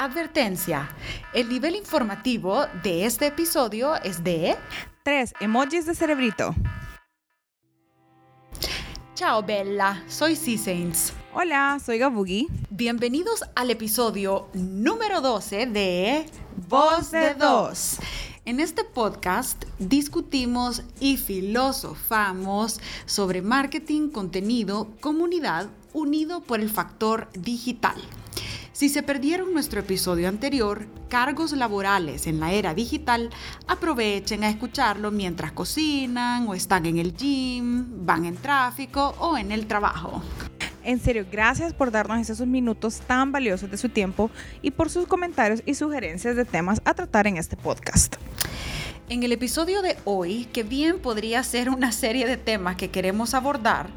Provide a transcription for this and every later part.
Advertencia. El nivel informativo de este episodio es de... Tres emojis de cerebrito. Chao Bella, soy C-Saints. Hola, soy Gabugi. Bienvenidos al episodio número 12 de Voz de Dos. En este podcast discutimos y filosofamos sobre marketing, contenido, comunidad unido por el factor digital. Si se perdieron nuestro episodio anterior, cargos laborales en la era digital, aprovechen a escucharlo mientras cocinan o están en el gym, van en tráfico o en el trabajo. En serio, gracias por darnos esos minutos tan valiosos de su tiempo y por sus comentarios y sugerencias de temas a tratar en este podcast. En el episodio de hoy, que bien podría ser una serie de temas que queremos abordar,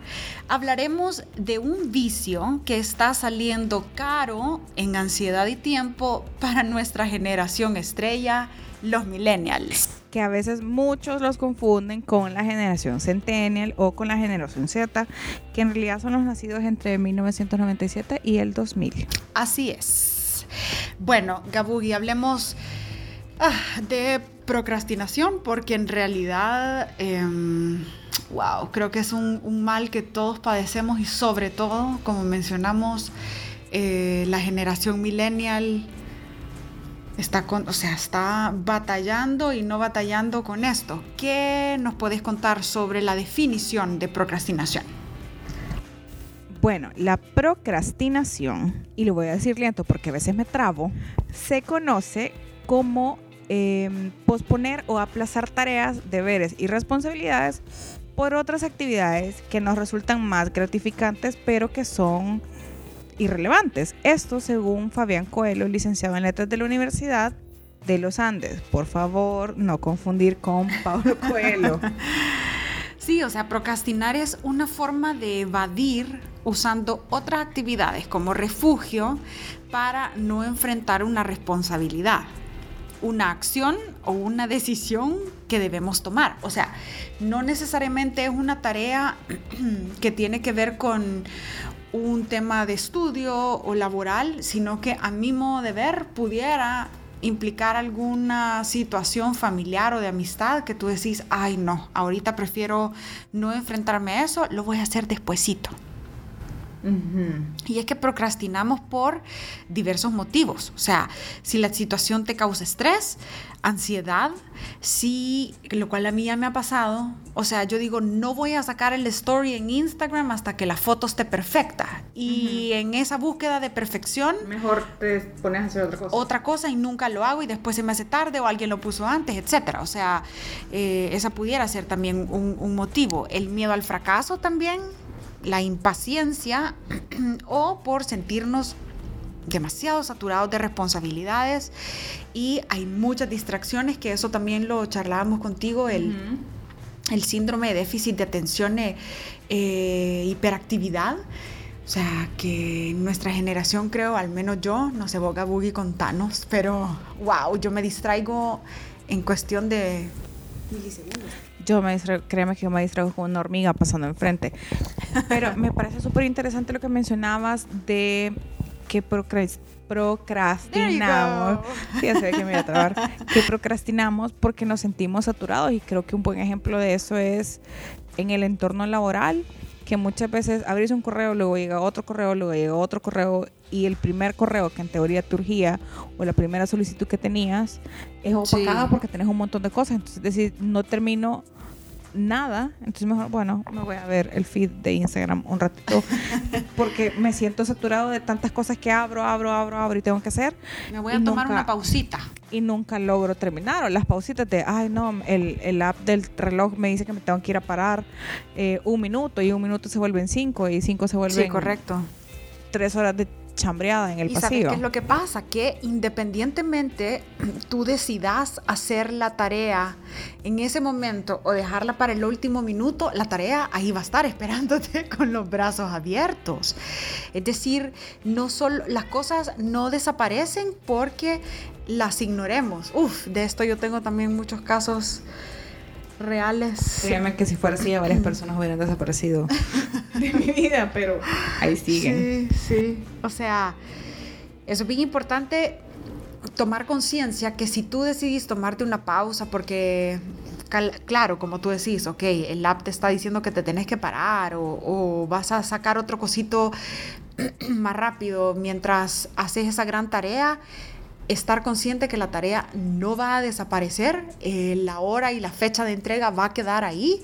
hablaremos de un vicio que está saliendo caro en ansiedad y tiempo para nuestra generación estrella, los millennials. Que a veces muchos los confunden con la generación centennial o con la generación Z, que en realidad son los nacidos entre 1997 y el 2000. Así es. Bueno, Gabugi, hablemos ah, de procrastinación porque en realidad, em, wow, creo que es un, mal que todos padecemos y sobre todo, como mencionamos, eh, la generación millennial está o sea, está batallando y no batallando con esto. ¿Qué nos puedes contar sobre la definición de procrastinación? Bueno, la procrastinación, y lo voy a decir lento porque a veces me trabo, se conoce como Em, posponer o aplazar tareas, deberes y responsabilidades por otras actividades que nos resultan más gratificantes, pero que son irrelevantes. Esto según Fabián Coelho, licenciado en letras de la Universidad de los Andes. Por favor, no confundir con Pablo Coelho. Sí, o sea, procrastinar es una forma de evadir usando otras actividades como refugio para no enfrentar una responsabilidad una acción o una decisión que debemos tomar. O sea, no necesariamente es una tarea que tiene que ver con un tema de estudio o laboral, sino que a mi modo de ver pudiera implicar alguna situación familiar o de amistad que tú decís, ay no, ahorita prefiero no enfrentarme a eso, lo voy a hacer despuesito. Y es que procrastinamos por diversos motivos. O sea, si la situación te causa estrés, ansiedad, si, lo cual a mí ya me ha pasado. O sea, yo digo, no voy a sacar el story en Instagram hasta que la foto esté perfecta. Y en esa búsqueda de perfección... Mejor te pones a hacer otra cosa. Otra cosa y nunca lo hago y después se me hace tarde o alguien lo puso antes, etc. O sea, eh, esa pudiera ser también un motivo. El miedo al fracaso también la impaciencia o por sentirnos demasiado saturados de responsabilidades y hay muchas distracciones, que eso también lo charlábamos contigo, el, síndrome de déficit de atención, e hiperactividad. O sea, que nuestra generación, creo, al menos yo, no sé, Boga Boogie con Thanos, pero wow, yo me distraigo en cuestión de milisegundos yo me créeme que yo me distraigo con una hormiga pasando enfrente. Pero me parece súper interesante lo que mencionabas de que procrastinamos. Ya sé que me voy a trabar. Que procrastinamos porque nos sentimos saturados y creo que un buen ejemplo de eso es en el entorno laboral que muchas veces abrís un correo, luego llega otro correo, luego llega otro correo y el primer correo que en teoría te urgía o la primera solicitud que tenías es opacada porque tenés un montón de cosas. Entonces, es decir, no termino nada, entonces mejor, bueno, me voy a ver el feed de Instagram un ratito porque me siento saturado de tantas cosas que abro, abro, abro, abro y tengo que hacer. Me voy a tomar una pausita. Y nunca logro terminar. O las pausitas de, ay no, el, el, app del reloj me dice que me tengo que ir a parar eh, un minuto y un minuto se vuelven cinco y cinco se vuelven... Sí, correcto. Tres horas de chambreada en el ¿Y pasillo. ¿sabes qué es lo que pasa? Que independientemente tú decidas hacer la tarea en ese momento o dejarla para el último minuto, la tarea ahí va a estar esperándote con los brazos abiertos. Es decir, no solo las cosas no desaparecen porque las ignoremos. Uf, de esto yo tengo también muchos casos reales. Créeme que si fuera así, varias personas hubieran desaparecido de mi vida, pero ahí siguen. Sí, sí. O sea, Eso es bien importante tomar conciencia que si tú decidís tomarte una pausa porque claro, como tú decís, ok, el app te está diciendo que te tenés que parar o, vas a sacar otro cosito más rápido mientras haces esa gran tarea, estar consciente que la tarea no va a desaparecer, eh, la hora y la fecha de entrega va a quedar ahí,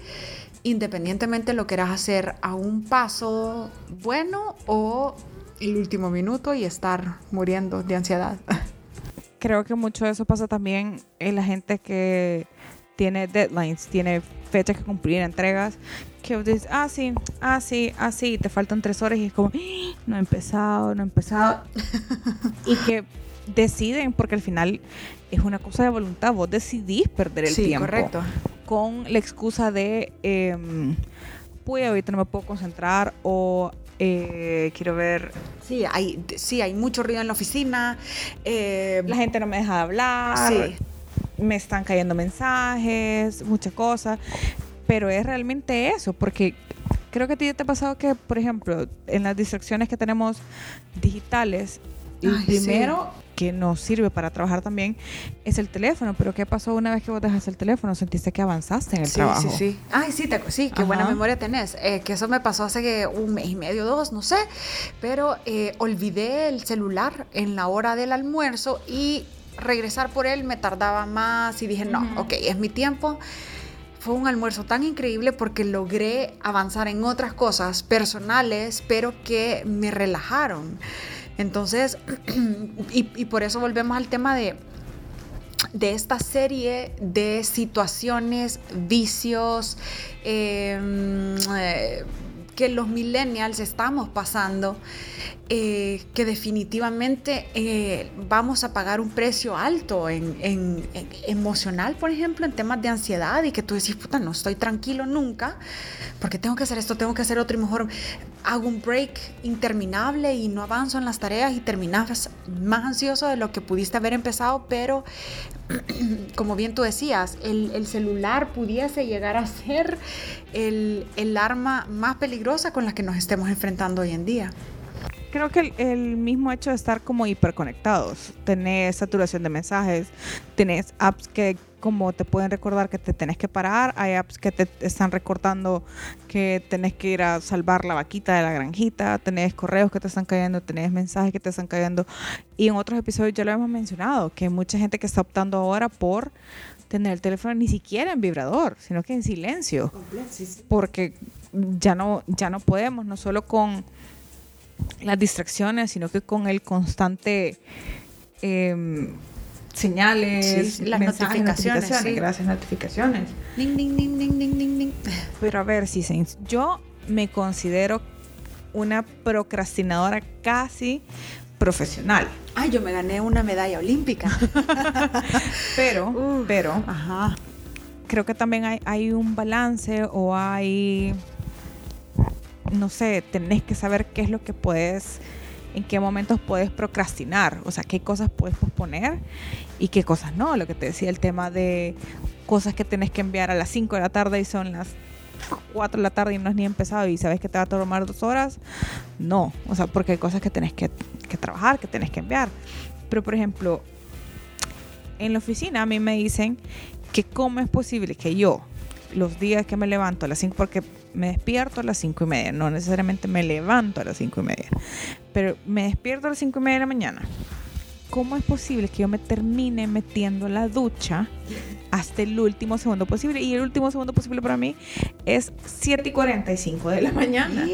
independientemente lo quieras hacer a un paso bueno o el último minuto y estar muriendo de ansiedad. Creo que mucho de eso pasa también en la gente que tiene deadlines, tiene fechas que cumplir, entregas, que dices, ah, sí, ah, sí, ah, sí, te faltan tres horas y es como, ¡Ah! no he empezado, no he empezado. y que deciden, porque al final es una cosa de voluntad, vos decidís perder el tiempo. correcto. Con la excusa de, eh, pues ahorita no me puedo concentrar o eh, quiero ver. Sí, hay, sí, hay mucho ruido en la oficina. Eh, la gente no me deja de hablar. Sí me están cayendo mensajes, muchas cosas, pero es realmente eso, porque creo que a ti te ha pasado que, por ejemplo, en las distracciones que tenemos digitales, el primero que nos sirve para trabajar también es el teléfono. Pero ¿qué pasó una vez que vos dejas el teléfono? ¿Sentiste que avanzaste en el trabajo? Sí, sí, Ay, sí, te, sí, qué buena memoria tenés. Eh, que eso me pasó hace un mes y medio, dos, no sé. Pero eh, olvidé el celular en la hora del almuerzo y regresar por él me tardaba más y dije, no, ok, es mi tiempo. Fue un almuerzo tan increíble porque logré avanzar en otras cosas personales, pero que me relajaron. Entonces, y, por eso volvemos al tema de, de esta serie de situaciones, vicios, em, eh, que los millennials estamos pasando, eh, que definitivamente eh, vamos a pagar un precio alto en, emocional, por ejemplo, en temas de ansiedad y que tú decís, puta, no estoy tranquilo nunca, porque tengo que hacer esto, tengo que hacer otro y mejor hago un break interminable y no avanzo en las tareas y terminas más ansioso de lo que pudiste haber empezado, pero como bien tú decías, el, celular pudiese llegar a ser el, arma más peligrosa con la que nos estemos enfrentando hoy en día. Creo que el, mismo hecho de estar como hiperconectados, tener saturación de mensajes, tenés apps que como te pueden recordar que te tenés que parar, hay apps que te están recordando que tenés que ir a salvar la vaquita de la granjita, tenés correos que te están cayendo, tenés mensajes que te están cayendo. Y en otros episodios ya lo hemos mencionado, que hay mucha gente que está optando ahora por tener el teléfono ni siquiera en vibrador, sino que en silencio. Porque ya no, ya no podemos, no solo con las distracciones, sino que con el constante... Eh, señales, las notificaciones. Gracias, notificaciones. Pero a ver, si yo me considero una procrastinadora casi profesional. Ay, yo me gané una medalla olímpica. pero, pero, creo que también hay, hay un balance o hay, no sé, tenés que saber qué es lo que puedes en qué momentos puedes procrastinar, o sea, qué cosas puedes posponer y qué cosas no. Lo que te decía, el tema de cosas que tienes que enviar a las 5 de la tarde y son las 4 de la tarde y no has ni empezado y sabes que te va a tomar dos horas, no, o sea, porque hay cosas que tienes que, que trabajar, que tienes que enviar. Pero, por ejemplo, en la oficina a mí me dicen que cómo es posible que yo, los días que me levanto a las 5, porque me despierto a las 5 y media, no necesariamente me levanto a las 5 y media, pero me despierto a las 5 y media de la mañana. ¿Cómo es posible que yo me termine metiendo la ducha hasta el último segundo posible? Y el último segundo posible para mí es 7 y 45 de la mañana.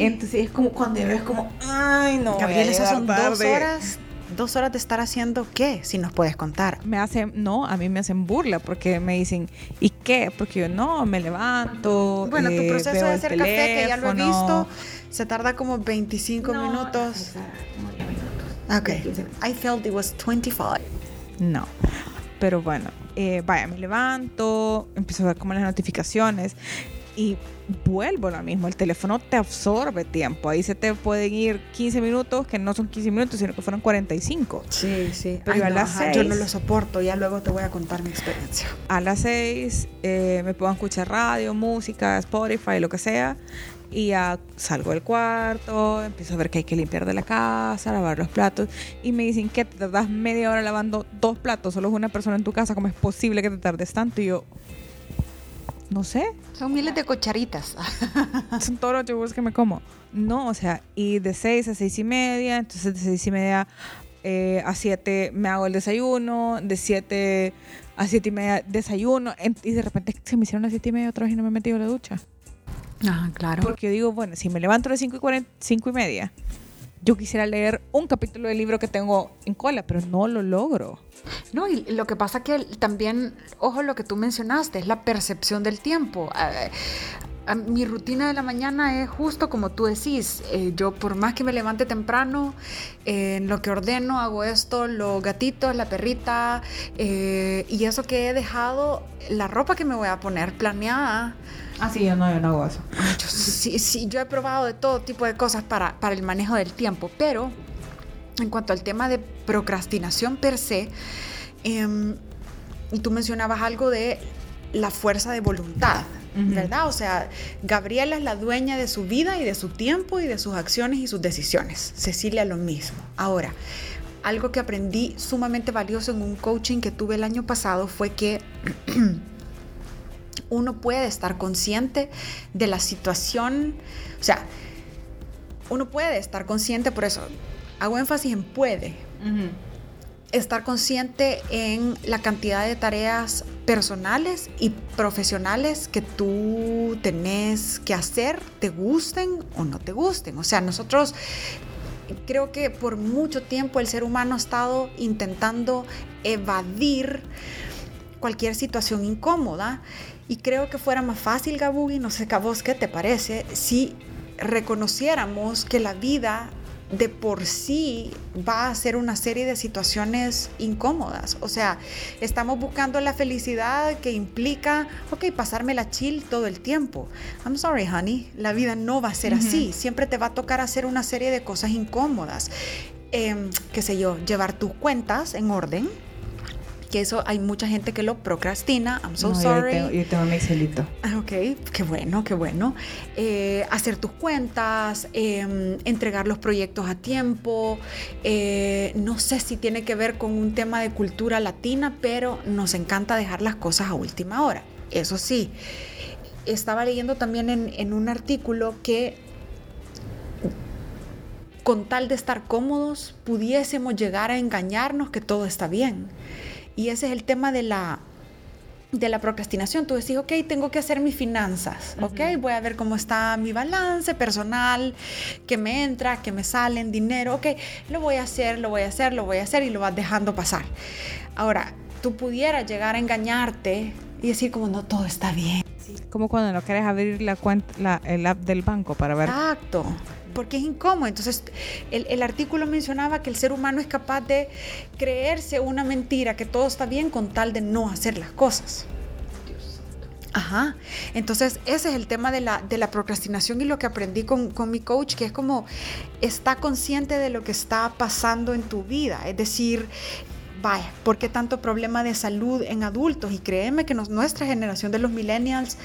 Entonces es como cuando ves como, ay, no, Gabriel, esas son dos horas dos horas de estar haciendo qué, si nos puedes contar. Me hacen, no, a mí me hacen burla porque me dicen, ¿y qué? Porque yo no, me levanto. Bueno, tu eh, proceso de hacer café, que ya lo he visto, se tarda como 25 minutos. Ok, I felt it was 25. No, pero bueno, eh, vaya, me levanto, empiezo a ver como las notificaciones y vuelvo lo mismo, el teléfono te absorbe tiempo, ahí se te pueden ir 15 minutos, que no son 15 minutos, sino que fueron 45. Sí, sí. Pero a las Yo no lo soporto, ya luego te voy a contar mi experiencia. A las 6 eh, me puedo escuchar radio, música, Spotify, lo que sea, y ya salgo del cuarto, empiezo a ver que hay que limpiar de la casa, lavar los platos, y me dicen que te tardas media hora lavando dos platos, solo es una persona en tu casa, ¿cómo es posible que te tardes tanto? Y yo, no sé, Son miles de cucharitas. son todos los yogures que me como. No, o sea, y de 6 a 6 y media, entonces de 6 y media eh, a 7 me hago el desayuno, de 7 a 7 y media desayuno, y de repente se me hicieron las 7 y media otra vez y no me he metido a la ducha. Ah, claro. Porque yo digo, bueno, si me levanto a las 5 y, 40, 5 y media, yo quisiera leer un capítulo del libro que tengo en cola, pero no lo logro. No, y lo que pasa que también, ojo lo que tú mencionaste, es la percepción del tiempo. Ah, mi rutina de la mañana es justo como tú decís. eh, yo por más que me levante temprano, eh, en lo que ordeno, hago esto, los gatitos, la perrita, eh, y eso que he dejado, la ropa que me voy a poner planeada. Ah, sí, yo no, yo no hago eso. Yo, sí, sí, yo he probado de todo tipo de cosas para, para el manejo del tiempo, pero en cuanto al tema de procrastinación per se, em, y tú mencionabas algo de la fuerza de voluntad. ¿verdad? O sea, Gabriela es la dueña de su vida y de su tiempo y de sus acciones y sus decisiones. Cecilia lo mismo. Ahora, algo que aprendí sumamente valioso en un coaching que tuve el año pasado fue que uno puede estar consciente de la situación, o sea, uno puede estar consciente, por eso hago énfasis en puede, estar consciente en la cantidad de tareas personales y profesionales que tú tenés que hacer, te gusten o no te gusten. O sea, nosotros creo que por mucho tiempo el ser humano ha estado intentando evadir cualquier situación incómoda y creo que fuera más fácil, Gabugi, no sé a vos qué te parece, si reconociéramos que la vida de por sí va a ser una serie de situaciones incómodas. O sea, estamos buscando la felicidad que implica, ok, pasarme la chill todo el tiempo. I'm sorry, honey, la vida no va a ser así. Siempre te va a tocar hacer una serie de cosas incómodas. Em, qué sé yo, llevar tus cuentas en orden. Que eso hay mucha gente que lo procrastina. I'm so No, yo sorry. tengo- Yo tengo mi Excelito. Ah, Ok, qué bueno, qué bueno. Eh, hacer tus cuentas, eh, entregar los proyectos a tiempo. eh, no sé si tiene que ver con un tema de cultura latina, pero nos encanta dejar las cosas a última hora. Eso sí, estaba leyendo también en, en un artículo que con tal de estar cómodos, pudiésemos llegar a engañarnos que todo está bien. Y ese es el tema de la, de la procrastinación. Tú decís, ok, tengo que hacer mis finanzas, ok, voy a ver cómo está mi balance personal, que me entra, que me sale en dinero, ok, lo voy a hacer, lo voy a hacer, lo voy a hacer y lo vas dejando pasar. Ahora, tú pudieras llegar a engañarte y decir como, no, todo está bien. Como cuando no quieres abrir la cuenta, la, el app del banco para ver. Exacto, porque es incómodo. Entonces, el, artículo mencionaba que el ser humano es capaz de creerse una mentira, que todo está bien con tal de no hacer las cosas. Ajá. Entonces, ese es el tema de la, procrastinación y lo que aprendí con, mi coach, que es como está consciente de lo que está pasando en tu vida. Es decir, vaya, ¿por qué tanto problema de salud en adultos? Y créeme que nuestra generación de los millennials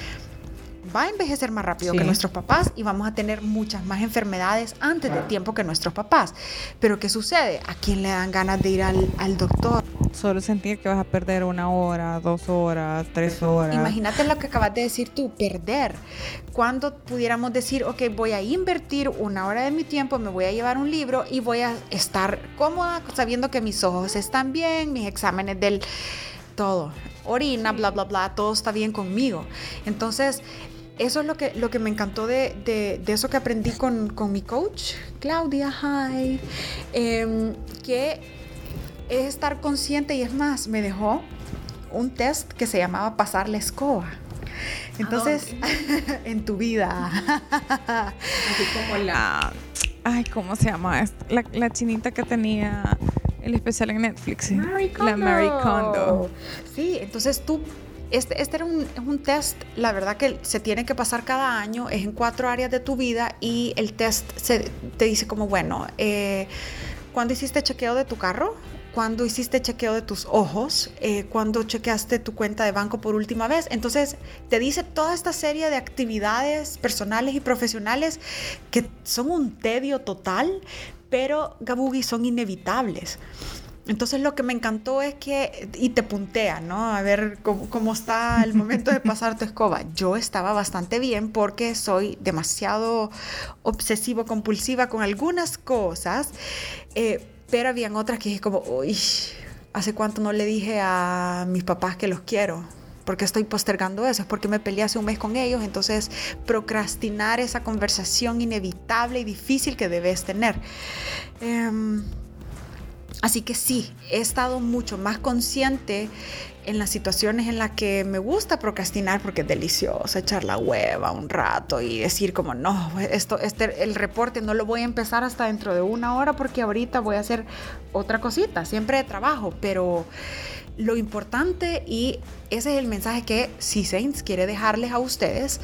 va a envejecer más rápido Sí. que nuestros papás y vamos a tener muchas más enfermedades antes de tiempo que nuestros papás. Pero ¿qué sucede? ¿A quién le dan ganas de ir al, al doctor? Solo sentir que vas a perder una hora, dos horas, tres horas. Imagínate lo que acabas de decir tú, perder. Cuando pudiéramos decir, ok, voy a invertir una hora de mi tiempo, me voy a llevar un libro y voy a estar cómoda sabiendo que mis ojos están bien, mis exámenes del todo, orina, bla, bla, bla, todo está bien conmigo. Entonces, eso es lo que, lo que me encantó de, de- de eso que aprendí con, con mi coach, Claudia, hi, em, que es estar consciente y es más, me dejó un test que se llamaba pasar la escoba. Entonces, en tu vida. Así como la. Ay, ¿cómo se llama? La, la chinita que tenía el especial en Netflix. La Mary Kondo. Sí, entonces tú este, este era un, un, test, la verdad que se tiene que pasar cada año, es en cuatro áreas de tu vida y el test se, te dice como, bueno, eh, ¿cuándo hiciste chequeo de tu carro? cuando hiciste chequeo de tus ojos, eh, cuando chequeaste tu cuenta de banco por última vez. Entonces te dice toda esta serie de actividades personales y profesionales que son un tedio total, pero Gabugi son inevitables. Entonces lo que me encantó es que, y te puntea, ¿no? A ver cómo, cómo, está el momento de pasar tu escoba. Yo estaba bastante bien porque soy demasiado obsesivo compulsiva con algunas cosas. Eh, pero habían otras que dije como, uy, ¿hace cuánto no le dije a mis papás que los quiero? porque estoy postergando eso? Es porque me peleé hace un mes con ellos, entonces procrastinar esa conversación inevitable y difícil que debes tener. Em, así que sí, he estado mucho más consciente en las situaciones en las que me gusta procrastinar porque es delicioso echar la hueva un rato y decir como no, esto, este, el reporte no lo voy a empezar hasta dentro de una hora porque ahorita voy a hacer otra cosita, siempre de trabajo, pero lo importante y ese es el mensaje que Si Saints quiere dejarles a ustedes.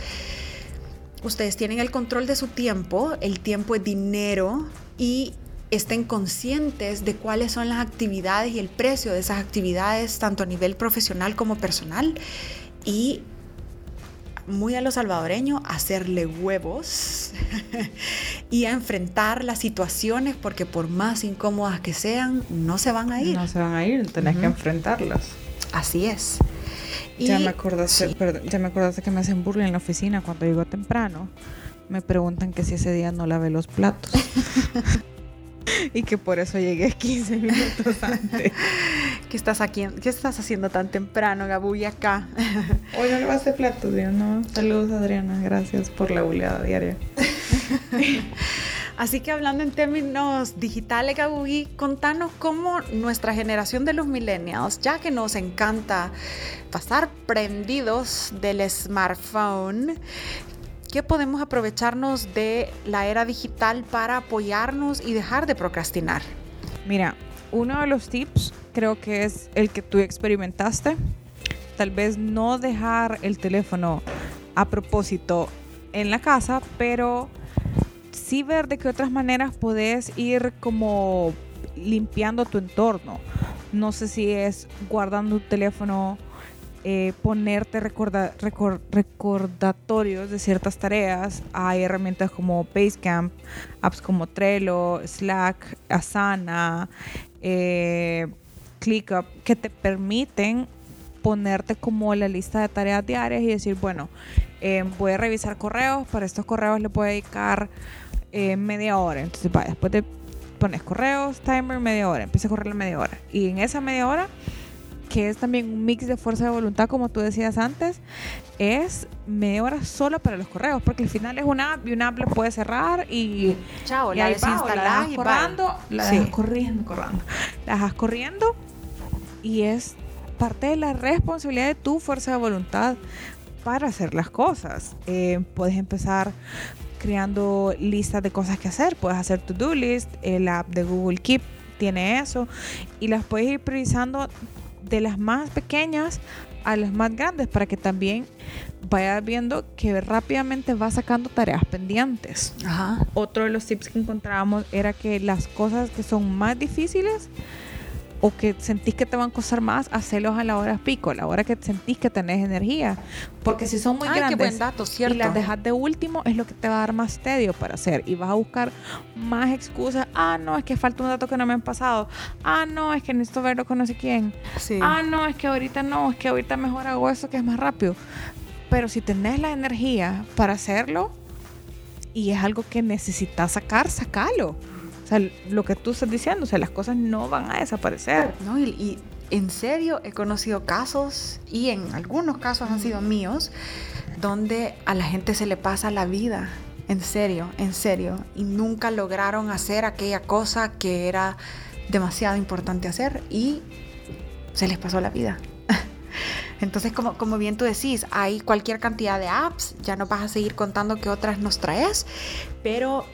Ustedes tienen el control de su tiempo, el tiempo es dinero y estén conscientes de cuáles son las actividades y el precio de esas actividades, tanto a nivel profesional como personal. Y muy a lo salvadoreño, hacerle huevos y a enfrentar las situaciones porque por más incómodas que sean, no se van a ir. No se van a ir, tenés que enfrentarlas. Así es. ya, me acordaste, ya me acordaste que me hacen burla en la oficina cuando llego temprano. Me preguntan que si ese día no lavé los platos. y que por eso llegué 15 minutos antes. ¿Qué estás, aquí, ¿Qué estás haciendo tan temprano, Gabuy, acá? Hoy no le vas a hacer platos, Dios, no. Saludos, Adriana. Gracias por la buleada diaria. Así que hablando en términos digitales, Gabuy, contanos cómo nuestra generación de los millennials, ya que nos encanta pasar prendidos del smartphone, ¿Qué podemos aprovecharnos de la era digital para apoyarnos y dejar de procrastinar? Mira, uno de los tips creo que es el que tú experimentaste. Tal vez no dejar el teléfono a propósito en la casa, pero sí ver de qué otras maneras puedes ir como limpiando tu entorno. No sé si es guardando tu teléfono eh, ponerte recordatorios de ciertas tareas. Hay herramientas como Basecamp, apps como Trello, Slack, Asana, eh, ClickUp, que te permiten ponerte como la lista de tareas diarias y decir, bueno, eh, voy a revisar correos, para estos correos le puedo dedicar media hora. Entonces, vaya, después te pones correos, timer, media hora, empieza a correr la media hora. Y en esa media hora que es también un mix de fuerza de voluntad, como tú decías antes, es media hora solo para los correos, porque al final es una app y una app la puedes cerrar y, Chao, la desinstalas y corriendo, la dejas corriendo, corriendo, la dejas corriendo y es parte de la responsabilidad de tu fuerza de voluntad para hacer las cosas. Eh, puedes empezar creando listas de cosas que hacer, puedes hacer to-do list, el app de Google Keep tiene eso y las puedes ir priorizando de las más pequeñas a las más grandes para que también vayas viendo que rápidamente va sacando tareas pendientes. Otro de los tips que encontrábamos era que las cosas que son más difíciles o que sentís que te van a costar más, hacerlos a la hora pico, a la hora que sentís que tenés energía. Porque si son muy grandes y las dejas de último, es lo que te va a dar más tedio para hacer. Y vas a buscar más excusas. Ah, no, es que falta un dato que no me han pasado. Ah, no, es que necesito verlo con no sé quién. Ah, no, es que ahorita no, es que ahorita mejor hago eso que es más rápido. Pero si tenés la energía para hacerlo y es algo que necesitas sacar, sacalo. O sea, lo que tú estás diciendo, o sea, las cosas no van a desaparecer. No, y, en serio he conocido casos, y en algunos casos han sido míos, donde a la gente se le pasa la vida, en serio, en serio, y nunca lograron hacer aquella cosa que era demasiado importante hacer y se les pasó la vida. Entonces, como, como bien tú decís, hay cualquier cantidad de apps, ya no vas a seguir contando qué otras nos traes, pero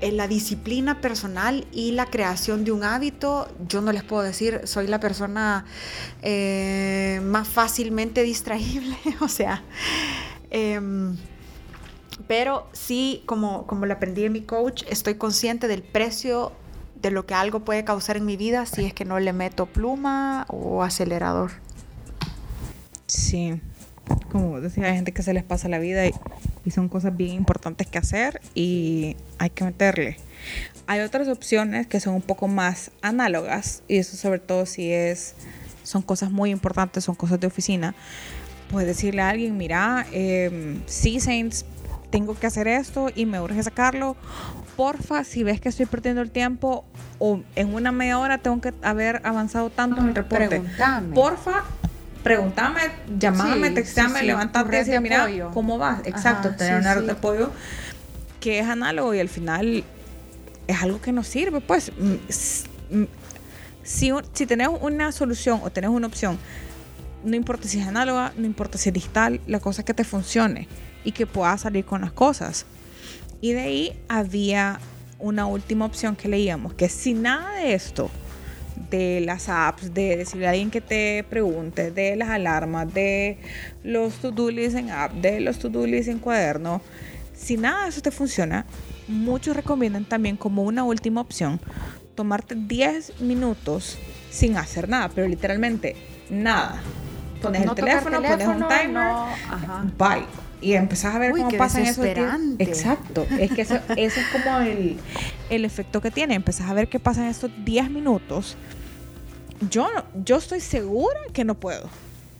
en la disciplina personal y la creación de un hábito, yo no les puedo decir, soy la persona eh, más fácilmente distraíble, o sea, em, pero sí, como, como lo aprendí en mi coach, estoy consciente del precio de lo que algo puede causar en mi vida si es que no le meto pluma o acelerador. Sí, como decía, hay gente que se les pasa la vida y, son cosas bien importantes que hacer y hay que meterle. Hay otras opciones que son un poco más análogas y eso sobre todo si es, son cosas muy importantes, son cosas de oficina. Puedes decirle a alguien, mira, eh, sí, Saints, tengo que hacer esto y me urge sacarlo. Porfa, si ves que estoy perdiendo el tiempo o en una media hora tengo que haber avanzado tanto en el reporte. Porfa, pregúntame, llamame, sí, textame, sí, levantate y decir, mira, ¿cómo vas? Exacto, tener una red de apoyo que es análogo y al final es algo que nos sirve, pues. Si, si tenés una solución o tenés una opción, no importa si es análoga, no importa si es digital, la cosa es que te funcione y que puedas salir con las cosas. Y de ahí había una última opción que leíamos, que si nada de esto de las apps, de decirle a alguien que te pregunte, de las alarmas, de los to-do lists en app, de los to-do lists en cuaderno. Si nada de eso te funciona, muchos recomiendan también como una última opción tomarte 10 minutos sin hacer nada, pero literalmente nada. Pones el, teléfono, pones un timer, bye. Y empezás a ver cómo pasan esos Exacto. Es que eso, eso es como el, el efecto que tiene. Empezás a ver qué pasa en estos 10 minutos yo, yo estoy segura que no puedo.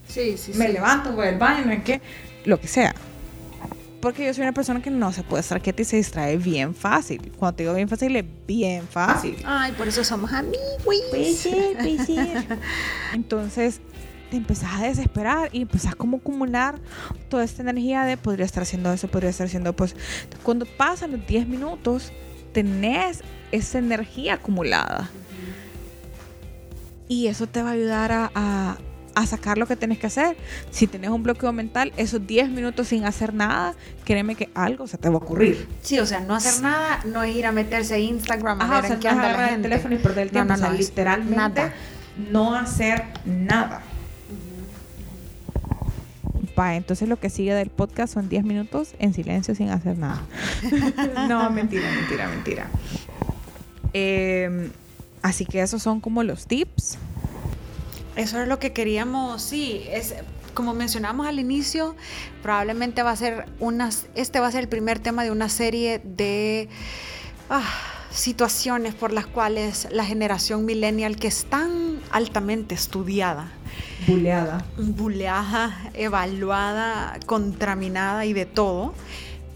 Sí, sí, Me levanto, voy al baño, no es que, lo que sea. Porque yo soy una persona que no se puede estar quieta y se distrae bien fácil. Cuando te digo bien fácil, es bien fácil. Ay, por eso somos amigos. Pues sí, pues sí. Entonces, te empezás a desesperar y empezás como a acumular toda esta energía de podría estar haciendo eso, podría estar haciendo pues. Cuando pasan los 10 minutos, tenés esa energía acumulada y eso te va a ayudar a, a, sacar lo que tienes que hacer. Si tienes un bloqueo mental, esos 10 minutos sin hacer nada, créeme que algo se te va a ocurrir. Sí, o sea, no hacer nada no es ir a meterse a Instagram a ver en qué anda la el teléfono y perder el tiempo. No, no, literalmente nada. no hacer nada. Va, entonces lo que sigue del podcast son 10 minutos en silencio sin hacer nada. no, mentira, mentira, mentira. Eh, Así que esos son como los tips. Eso es lo que queríamos, sí, es como mencionamos al inicio, probablemente va a ser unas, este va a ser el primer tema de una serie de ah, situaciones por las cuales la generación millennial que es tan altamente estudiada, buleada, buleada, evaluada, contaminada y de todo,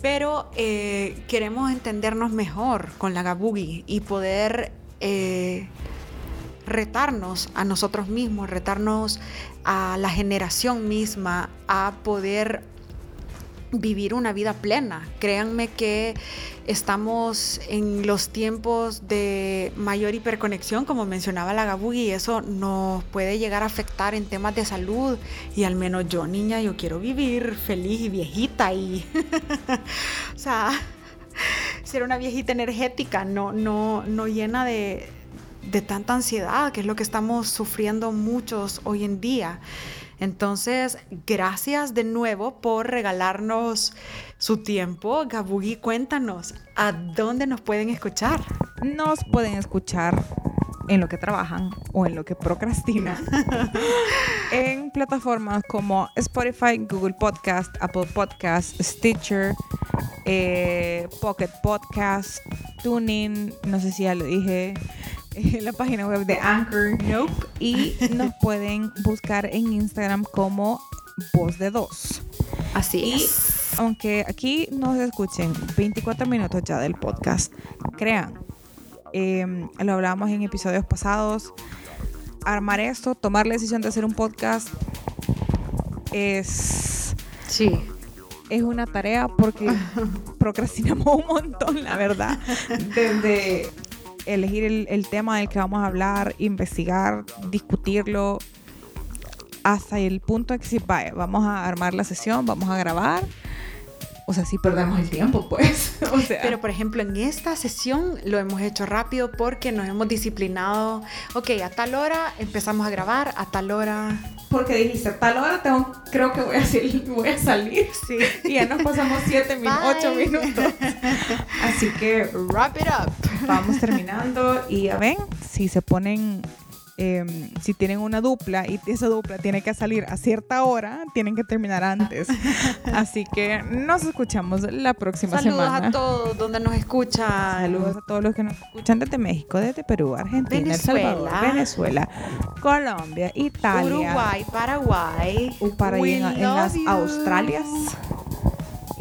pero eh, queremos entendernos mejor con la Gabugi y poder eh, retarnos a nosotros mismos, retarnos a la generación misma a poder vivir una vida plena. Créanme que estamos en los tiempos de mayor hiperconexión, como mencionaba la Gabu, y eso nos puede llegar a afectar en temas de salud. Y al menos yo, niña, yo quiero vivir feliz y viejita y, o sea, ser una viejita energética, no, no, no llena de, de tanta ansiedad, que es lo que estamos sufriendo muchos hoy en día. Entonces, gracias de nuevo por regalarnos su tiempo. Gabugi, cuéntanos, ¿a dónde nos pueden escuchar? Nos pueden escuchar en lo que trabajan o en lo que procrastinan en plataformas como Spotify, Google Podcast, Apple Podcast, Stitcher, eh, Pocket Podcast, Tuning, no sé si ya lo dije, en la página web de Anchor. Nope. Y nos pueden buscar en Instagram como Voz de Dos. Así es. Aunque aquí nos escuchen 24 minutos ya del podcast, crean, em, lo hablábamos en episodios pasados, armar esto, tomar la decisión de hacer un podcast es... Sí es una tarea porque procrastinamos un montón, la verdad. Desde elegir el, tema del que vamos a hablar, investigar, discutirlo, hasta el punto de que si vamos a armar la sesión, vamos a grabar o sea, sí perdemos el tiempo, pues. o sea. Pero por ejemplo, en esta sesión lo hemos hecho rápido porque nos hemos disciplinado. Ok, a tal hora empezamos a grabar, a tal hora. Porque dijiste, a tal hora tengo, creo que voy a, salir, voy a salir. Sí. Y ya nos pasamos 7 min 8 minutos. Así que Wrap it up. Vamos terminando. Y ya ven, si se ponen eh, si tienen una dupla y esa dupla tiene que salir a cierta hora, tienen que terminar antes. Así que nos escuchamos la próxima Saludos semana. a todos donde nos escuchan. Saludos a todos los que nos escuchan desde México, desde Perú, Argentina, El Salvador, Venezuela. Venezuela, Colombia, Italia, Uruguay, Paraguay. un par ahí We en, en las you. Australias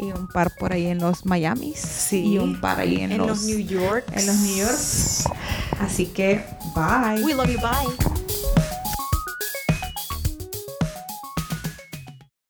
y un par por ahí en los Miamis Sí. y un par ahí en, En los New York. en los New York. Así que bye. We love you. Bye.